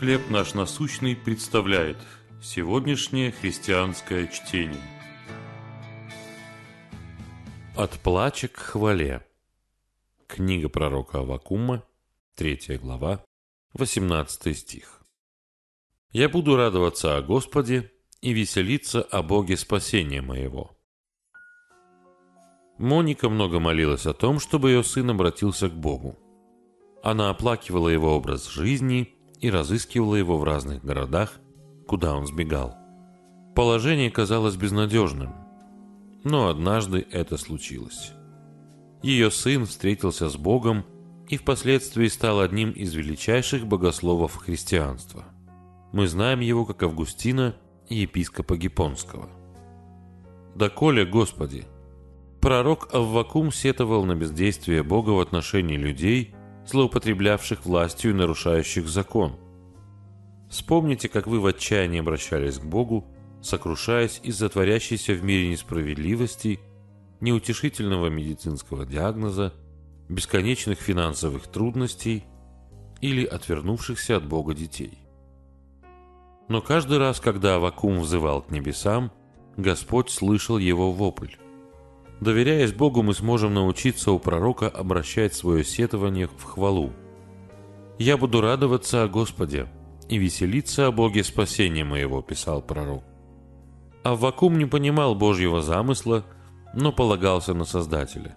«Хлеб наш насущный» представляет сегодняшнее христианское чтение. От плача к хвале. Книга пророка Авакума, 3 глава, 18 стих. «Я буду радоваться о Господе и веселиться о Боге спасения моего». Моника много молилась о том, чтобы ее сын обратился к Богу. Она оплакивала его образ жизни и разыскивала его в разных городах, куда он сбегал. Положение казалось безнадежным, но однажды это случилось. Ее сын встретился с Богом и впоследствии стал одним из величайших богословов христианства. Мы знаем его как Августина и епископа Гипонского. «Доколе, Господи!» Пророк Аввакум сетовал на бездействие Бога в отношении людей – злоупотреблявших властью и нарушающих закон. Вспомните, как вы в отчаянии обращались к Богу, сокрушаясь из-за творящейся в мире несправедливости, неутешительного медицинского диагноза, бесконечных финансовых трудностей или отвернувшихся от Бога детей. Но каждый раз, когда Авакум взывал к небесам, Господь слышал его вопль. Доверяясь Богу, мы сможем научиться у пророка обращать свое сетование в хвалу. «Я буду радоваться о Господе и веселиться о Боге спасения моего», – писал пророк. Аввакум не понимал Божьего замысла, но полагался на Создателя.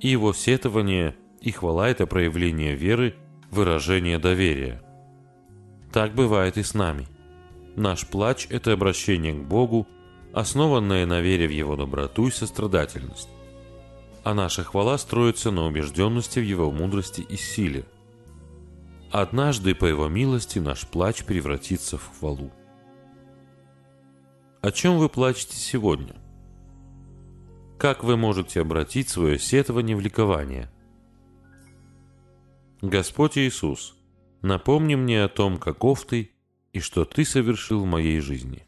И его сетование и хвала – это проявление веры, выражение доверия. Так бывает и с нами. Наш плач – это обращение к Богу – основанное на вере в Его доброту и сострадательность. А наша хвала строится на убежденности в Его мудрости и силе. Однажды, по Его милости, наш плач превратится в хвалу. О чем вы плачете сегодня? Как вы можете обратить свое сетование в ликование? Господь Иисус, напомни мне о том, каков Ты и что Ты совершил в моей жизни.